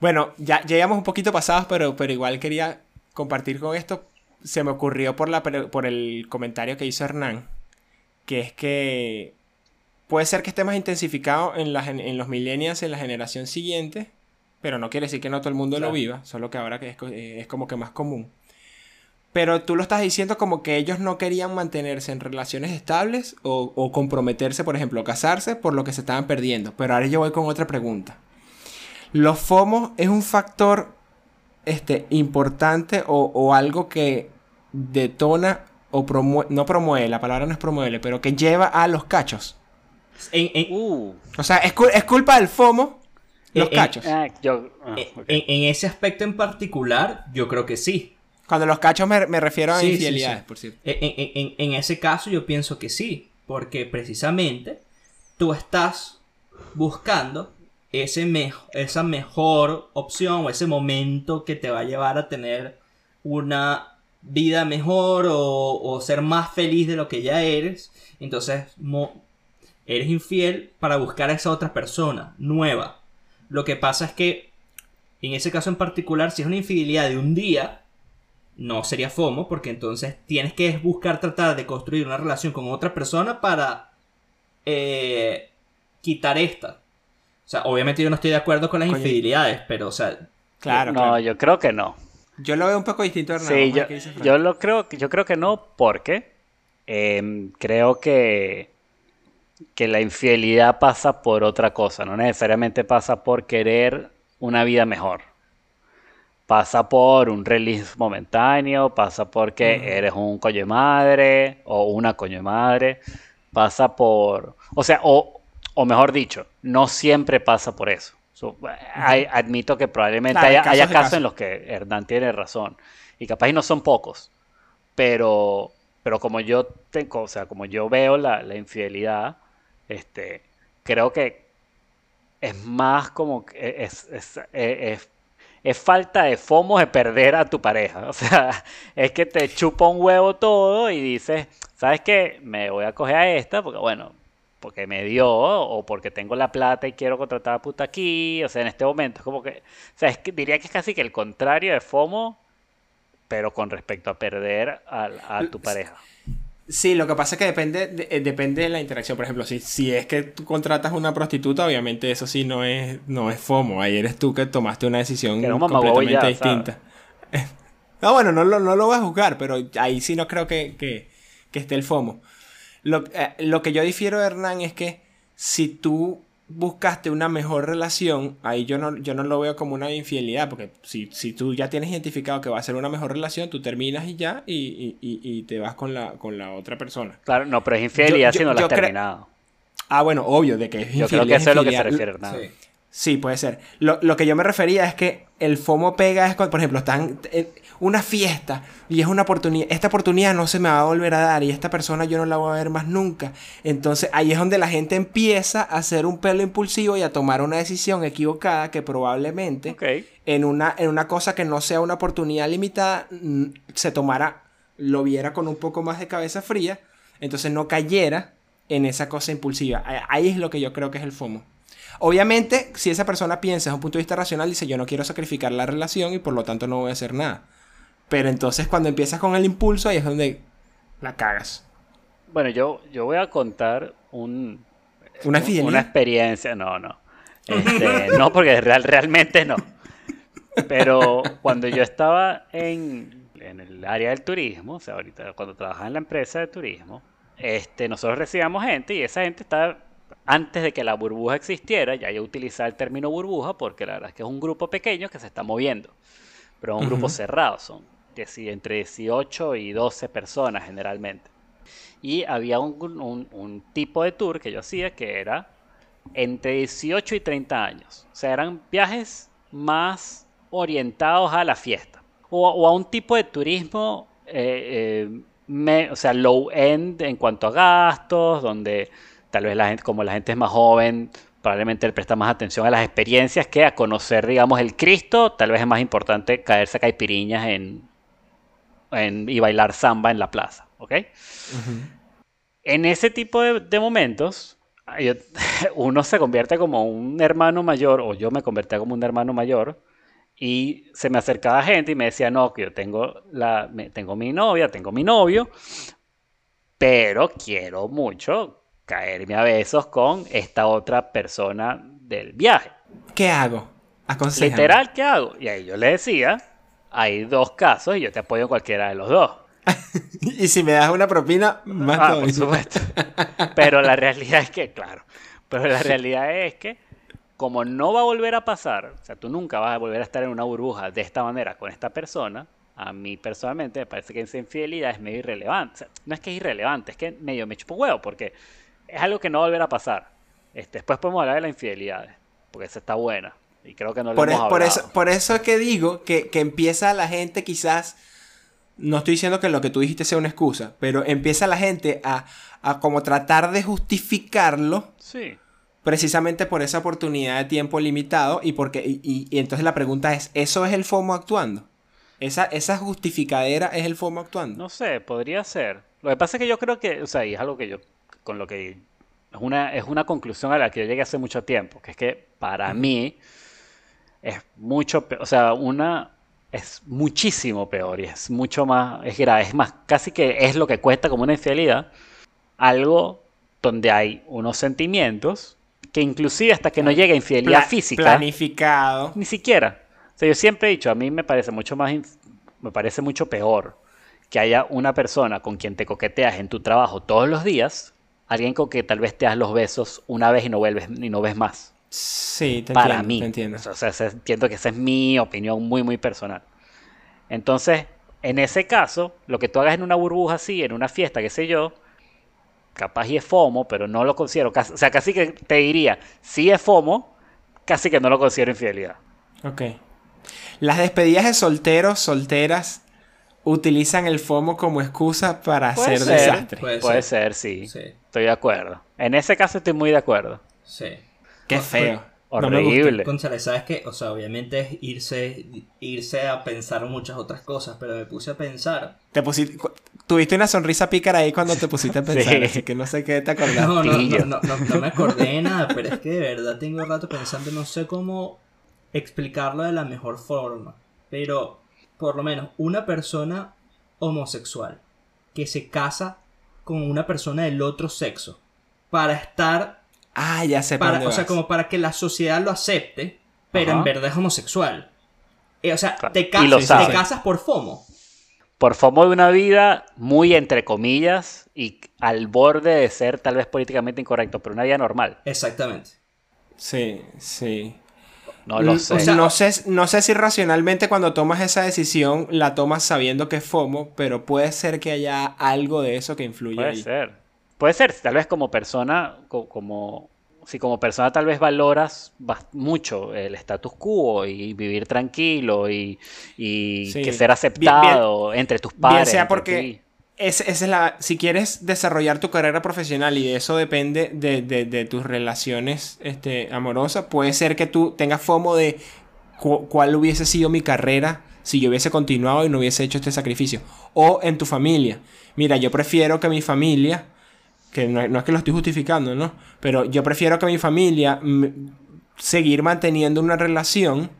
Bueno, ya, llegamos un poquito pasados, pero, pero igual quería compartir con esto. Se me ocurrió por, la, por el comentario que hizo Hernán, que es que puede ser que esté más intensificado en, en los millennials en la generación siguiente, pero no quiere decir que no todo el mundo lo viva, solo que ahora que es, es como que más común. Pero tú lo estás diciendo como que ellos no querían mantenerse en relaciones estables o, o, comprometerse, por ejemplo, casarse por lo que se estaban perdiendo. Pero ahora yo voy con otra pregunta. ¿Los FOMO es un factor este, importante o, algo que detona o promueve, no promueve, la palabra no es promueve, pero que lleva a los cachos? Uh. O sea, ¿es, culpa del FOMO los cachos? Ah, ah, en, ese aspecto en particular, yo creo que sí. Cuando los cachos me, refiero a infidelidades, por cierto. En, en, ese caso yo pienso que sí, porque precisamente tú estás buscando ese esa mejor opción o ese momento que te va a llevar a tener una vida mejor o, ser más feliz de lo que ya eres. Entonces eres infiel para buscar a esa otra persona nueva. Lo que pasa es que en ese caso en particular, si es una infidelidad de un día, no sería FOMO, porque entonces tienes que buscar tratar de construir una relación con otra persona para eh, quitar esta. O sea, obviamente yo no estoy de acuerdo con las infidelidades, pero, o sea. Claro. No, yo creo que no. Yo lo veo un poco distinto, Hernán. Sí, yo, lo creo, yo creo que no, porque em, creo que, que la infidelidad pasa por otra cosa, no necesariamente pasa por querer una vida mejor. Pasa por un release momentáneo, pasa porque eres un coño madre o una coño madre, pasa por, o sea, o, o mejor dicho, no siempre pasa por eso. admito que probablemente haya, casos, en los que Hernán tiene razón. Y capaz y no son pocos. Pero, pero como yo tengo, o sea, como yo veo la, infidelidad, este, creo que es más como que es, es, es, falta de FOMO de perder a tu pareja. O sea, es que te chupa un huevo todo y dices, ¿sabes qué? Me voy a coger a esta porque, bueno, porque me dio o porque tengo la plata y quiero contratar a puta aquí. O sea, en este momento es como que, o sea, diría que es casi que el contrario de FOMO, pero con respecto a perder a, tu pareja. Sí, lo que pasa es que depende de, eh, depende de la interacción. Por ejemplo, si, si es que tú contratas una prostituta, obviamente eso sí no es, no es FOMO. Ahí eres tú que tomaste una decisión completamente distinta. no, bueno, no, no, lo voy a juzgar, pero ahí sí no creo que, que esté el FOMO. Eh, lo, que yo difiero de Hernán es que si tú buscaste una mejor relación, ahí yo no, yo no lo veo como una infidelidad, porque si, tú ya tienes identificado que va a ser una mejor relación, tú terminas y ya y, te vas con la, con la otra persona. Claro, no, pero es infidelidad si no la has terminado. Ah, bueno, obvio, de que es infidelidad. Yo creo que eso es lo que se refiere Hernán. Sí. Puede ser. Lo, lo, que yo me refería es que el FOMO pega es cuando, por ejemplo, están una fiesta y es una oportunidad, esta oportunidad no se me va a volver a dar y esta persona yo no la voy a ver más nunca. Entonces ahí es donde la gente empieza a hacer un pelo impulsivo y a tomar una decisión equivocada que probablemente en, una, en una cosa que no sea una oportunidad limitada se tomara, lo viera con un poco más de cabeza fría, entonces no cayera en esa cosa impulsiva. Ahí es lo que yo creo que es el FOMO. Obviamente, si esa persona piensa desde un punto de vista racional, dice yo no quiero sacrificar la relación y por lo tanto no voy a hacer nada. Pero entonces cuando empiezas con el impulso, ahí es donde la cagas. Bueno, yo, yo voy a contar un, ¿Una, una experiencia. No, no. Este, no, porque real, realmente no. Pero cuando yo estaba en, en, el área del turismo, o sea, ahorita cuando trabajaba en la empresa de turismo, este, nosotros recibíamos gente y esa gente estaba, antes de que la burbuja existiera, ya yo utilizaba el término burbuja porque la verdad es que es un grupo pequeño que se está moviendo, pero es un grupo cerrado, son entre 18 y 12 personas generalmente. Y había un, tipo de tour que yo hacía que era entre 18 y 30 años. O sea, eran viajes más orientados a la fiesta. O, a un tipo de turismo, eh, eh, o sea, low end en cuanto a gastos, donde tal vez la gente, como la gente es más joven, probablemente le presta más atención a las experiencias que a conocer, digamos, el Cristo. Tal vez es más importante caerse a caipiriñas en, y bailar samba en la plaza, ¿ok? En ese tipo de, momentos, uno se convierte como un hermano mayor, o yo me convertía como un hermano mayor, y se me acercaba gente y me decía, no, que yo tengo, la, tengo mi novia, tengo mi novio, pero quiero mucho caerme a besos con esta otra persona del viaje. ¿Qué hago? Aconséjame. Literal, ¿qué hago? Y ahí yo le decía, hay dos casos y yo te apoyo en cualquiera de los dos. y si me das una propina, más Ah, por supuesto. Pero la realidad es que, claro, pero la realidad es que como no va a volver a pasar, o sea, tú nunca vas a volver a estar en una burbuja de esta manera con esta persona, a mí personalmente me parece que esa infidelidad es medio irrelevante. O sea, no es que es irrelevante, es que medio me chupa un huevo, porque es algo que no va a volver a pasar. Este, después podemos hablar de las infidelidades, porque esa está buena. Y creo que no lo Por, hemos es- por eso, por eso es que digo que, que empieza la gente quizás, no estoy diciendo que lo que tú dijiste sea una excusa, pero empieza la gente a, a como tratar de justificarlo Sí. precisamente por esa oportunidad de tiempo limitado y porque y, y- y entonces la pregunta es, ¿eso es el FOMO actuando? Esa, esa justificadera es el FOMO actuando. No sé, podría ser. Lo que pasa es que yo creo que, o sea, y es algo que yo, con lo que, es una, es una conclusión a la que yo llegué hace mucho tiempo, que es que para mí es mucho, o sea, una, es muchísimo peor y es mucho más, es grave, es más, casi que es lo que cuesta como una infidelidad, algo donde hay unos sentimientos que inclusive hasta que no llegue a infidelidad Pla- física, Planificado. ni siquiera. O sea, yo siempre he dicho, a mí me parece mucho más, me parece mucho peor que haya una persona con quien te coqueteas en tu trabajo todos los días, alguien con que tal vez te das los besos una vez y no vuelves y no ves más. Sí, te para entiendo, mí. te entiendo. O sea, entiendo que esa es mi opinión muy, muy personal. Entonces, en ese caso, lo que tú hagas en una burbuja así, en una fiesta, qué sé yo, capaz y es FOMO, pero no lo considero. casi- o sea, casi que te diría, sí es FOMO, casi que no lo considero infidelidad. Ok. Las despedidas de solteros, solteras, utilizan el FOMO como excusa para Puede hacer ser. desastre. Puede Puede ser. ser, sí. Sí, Estoy de acuerdo. En ese caso estoy muy de acuerdo. sí. Qué Con- feo. No me gusta. Horrible. Conchale, ¿sabes qué? O sea, obviamente es irse, irse a pensar muchas otras cosas, pero me puse a pensar. Te pusiste, tuviste una sonrisa pícara ahí cuando te pusiste a pensar, Sí. así que no sé qué te acordaste. No, no, no, no, no, no me acordé de nada, pero es que de verdad tengo rato pensando, no sé cómo explicarlo de la mejor forma. Pero, por lo menos, una persona homosexual que se casa con una persona del otro sexo para estar Ah, ya sé para para, dónde o sea, como para que la sociedad lo acepte, pero Ajá. en verdad es homosexual. Eh, o sea, Claro, te, y ca- lo te casas por FOMO. Por FOMO de una vida muy entre comillas y al borde de ser tal vez políticamente incorrecto, pero una vida normal. Exactamente. Sí, sí. No lo sé. o sea, no sé. No sé si racionalmente cuando tomas esa decisión la tomas sabiendo que es FOMO, pero puede ser que haya algo de eso que influye Puede ahí. ser. Puede ser, tal vez como persona, co- como si como persona tal vez valoras mucho el status quo y vivir tranquilo y, y Sí. que ser Bien- aceptado entre tus padres. Bien sea porque ti. Es- es la, si quieres desarrollar tu carrera profesional y eso depende de, de- tus relaciones este, amorosas, puede ser que tú tengas FOMO de cu- cuál hubiese sido mi carrera si yo hubiese continuado y no hubiese hecho este sacrificio. O en tu familia. Mira, yo prefiero que mi familia, que no, no es que lo estoy justificando, ¿no? Pero yo prefiero que mi familia mm, seguir manteniendo una relación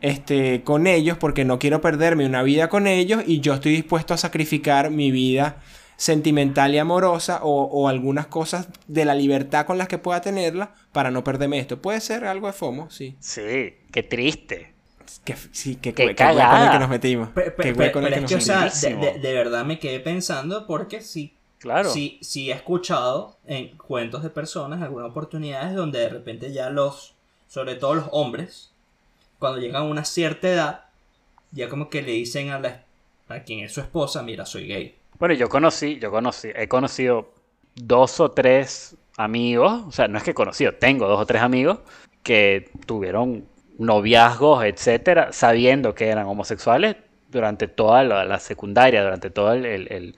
este, con ellos porque no quiero perderme una vida con ellos y yo estoy dispuesto a sacrificar mi vida sentimental y amorosa o, o algunas cosas de la libertad con las que pueda tenerla para no perderme esto. Puede ser algo de FOMO, sí. Sí, qué triste. Que, sí, que, que hueco en el cagada. que nos metimos. Pe- pe- Qué pe- hueco en el pero que es nos que, o metimos. sea, de, de- de verdad me quedé pensando porque sí, Claro. sí, sí he escuchado en cuentos de personas, algunas oportunidades donde de repente ya los, sobre todo los hombres, cuando llegan a una cierta edad, ya como que le dicen a, la, a quien es su esposa, mira, soy gay. Bueno, yo conocí, yo conocí, he conocido dos o tres amigos, o sea, no es que he conocido, tengo dos o tres amigos que tuvieron noviazgos, etcétera, sabiendo que eran homosexuales durante toda la, la secundaria, durante todo el, el- el-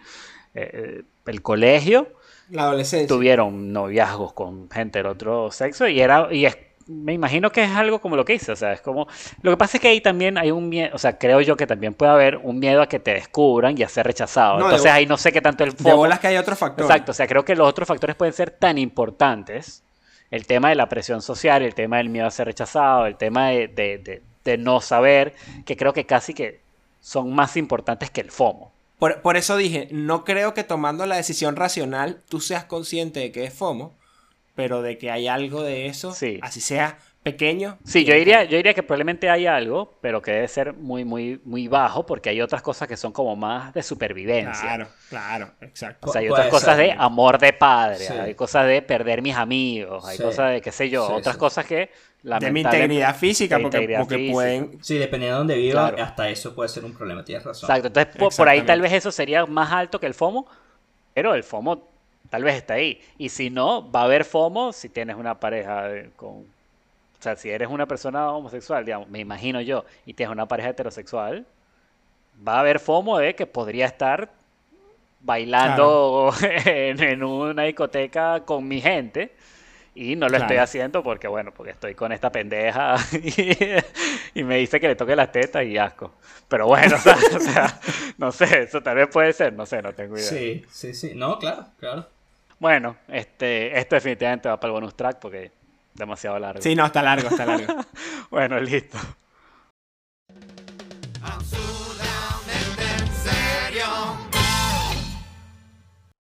eh, el colegio, La adolescencia. tuvieron noviazgos con gente del otro sexo y era y es, me imagino que es algo como lo que hice, o sea, es como lo que pasa es que ahí también hay un miedo, o sea, creo yo que también puede haber un miedo a que te descubran y a ser rechazado. No, de Entonces ahí no sé qué tanto el De foco. bolas que hay otro factor. Exacto, o sea, creo que los otros factores pueden ser tan importantes. El tema de la presión social, el tema del miedo a ser rechazado, el tema de, de- de- de no saber, que creo que casi que son más importantes que el FOMO. Por, por eso dije, no creo que tomando la decisión racional tú seas consciente de que es FOMO, pero de que hay algo de eso, Sí. así sea pequeño. Sí, yo diría, yo diría que probablemente hay algo, pero que debe ser muy, muy, muy bajo, porque hay otras cosas que son como más de supervivencia. Claro, claro, exacto. O sea, hay Puede otras cosas ser. de amor de padre, Sí. hay cosas de perder mis amigos, hay Sí. cosas de qué sé yo, Sí, otras sí. cosas que De mi integridad física, porque, integridad porque física. pueden... Sí, dependiendo de dónde viva, Claro. hasta eso puede ser un problema, tienes razón. Exacto, entonces po- por, ahí tal vez eso sería más alto que el FOMO, pero el FOMO tal vez está ahí. Y si no, va a haber FOMO si tienes una pareja con... O sea, si eres una persona homosexual, digamos, me imagino yo, y tienes una pareja heterosexual, va a haber FOMO de que podría estar bailando en, en una discoteca con mi gente y no lo estoy haciendo porque, bueno, porque estoy con esta pendeja y, y me dice que le toque las tetas y asco. Pero bueno, o sea, o sea, no sé, eso tal vez puede ser, no sé, no tengo idea. Sí, sí, sí. No, claro, claro. Bueno, este, esto definitivamente va para el bonus track porque es demasiado largo. Sí, no, está largo, está largo. Bueno, listo.